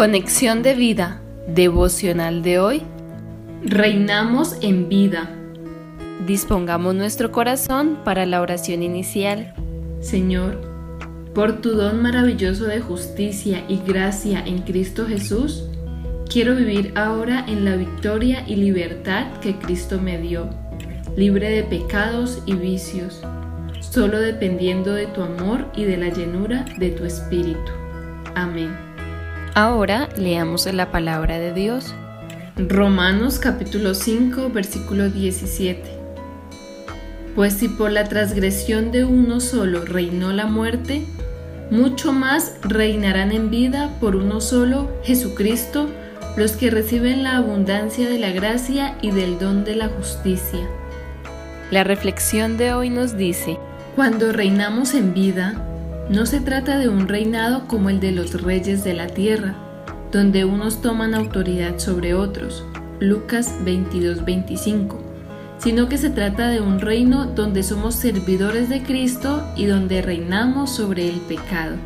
Conexión de vida, devocional de hoy. Reinamos en vida. Dispongamos nuestro corazón para la oración inicial. Señor, por tu don maravilloso de justicia y gracia en Cristo Jesús, quiero vivir ahora en la victoria y libertad que Cristo me dio, libre de pecados y vicios, solo dependiendo de tu amor y de la llenura de tu Espíritu. Amén. Ahora leamos la palabra de Dios. Romanos capítulo 5 versículo 17. Pues si por la transgresión de uno solo reinó la muerte, mucho más reinarán en vida por uno solo, Jesucristo, los que reciben la abundancia de la gracia y del don de la justicia. La reflexión de hoy nos dice, cuando reinamos en vida, no se trata de un reinado como el de los reyes de la tierra, donde unos toman autoridad sobre otros, Lucas 22-25, sino que se trata de un reino donde somos servidores de Cristo y donde reinamos sobre el pecado.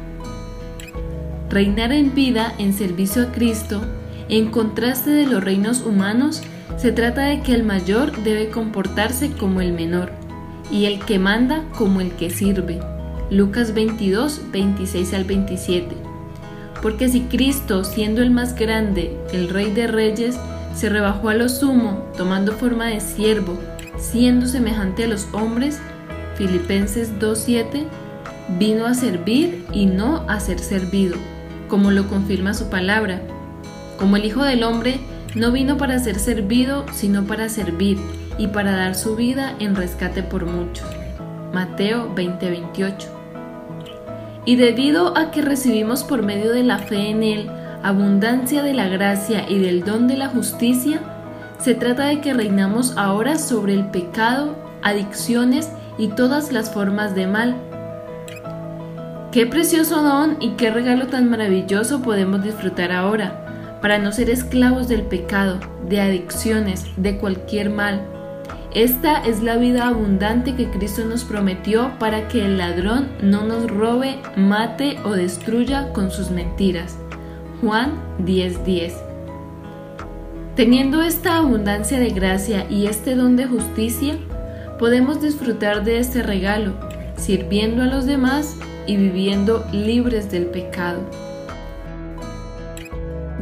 Reinar en vida en servicio a Cristo, en contraste de los reinos humanos, se trata de que el mayor debe comportarse como el menor y el que manda como el que sirve. Lucas 22, 26 al 27. Porque si Cristo, siendo el más grande, el Rey de Reyes, se rebajó a lo sumo, tomando forma de siervo, siendo semejante a los hombres, Filipenses 2.7, vino a servir y no a ser servido, como lo confirma su palabra. Como el Hijo del Hombre, no vino para ser servido, sino para servir y para dar su vida en rescate por muchos. Mateo 20:28. Y debido a que recibimos por medio de la fe en Él abundancia de la gracia y del don de la justicia, se trata de que reinamos ahora sobre el pecado, adicciones y todas las formas de mal. Qué precioso don y qué regalo tan maravilloso podemos disfrutar ahora, para no ser esclavos del pecado, de adicciones, de cualquier mal esta es la vida abundante que Cristo nos prometió para que el ladrón no nos robe, mate o destruya con sus mentiras. Juan 10:10 Teniendo esta abundancia de gracia y este don de justicia, podemos disfrutar de este regalo, sirviendo a los demás y viviendo libres del pecado.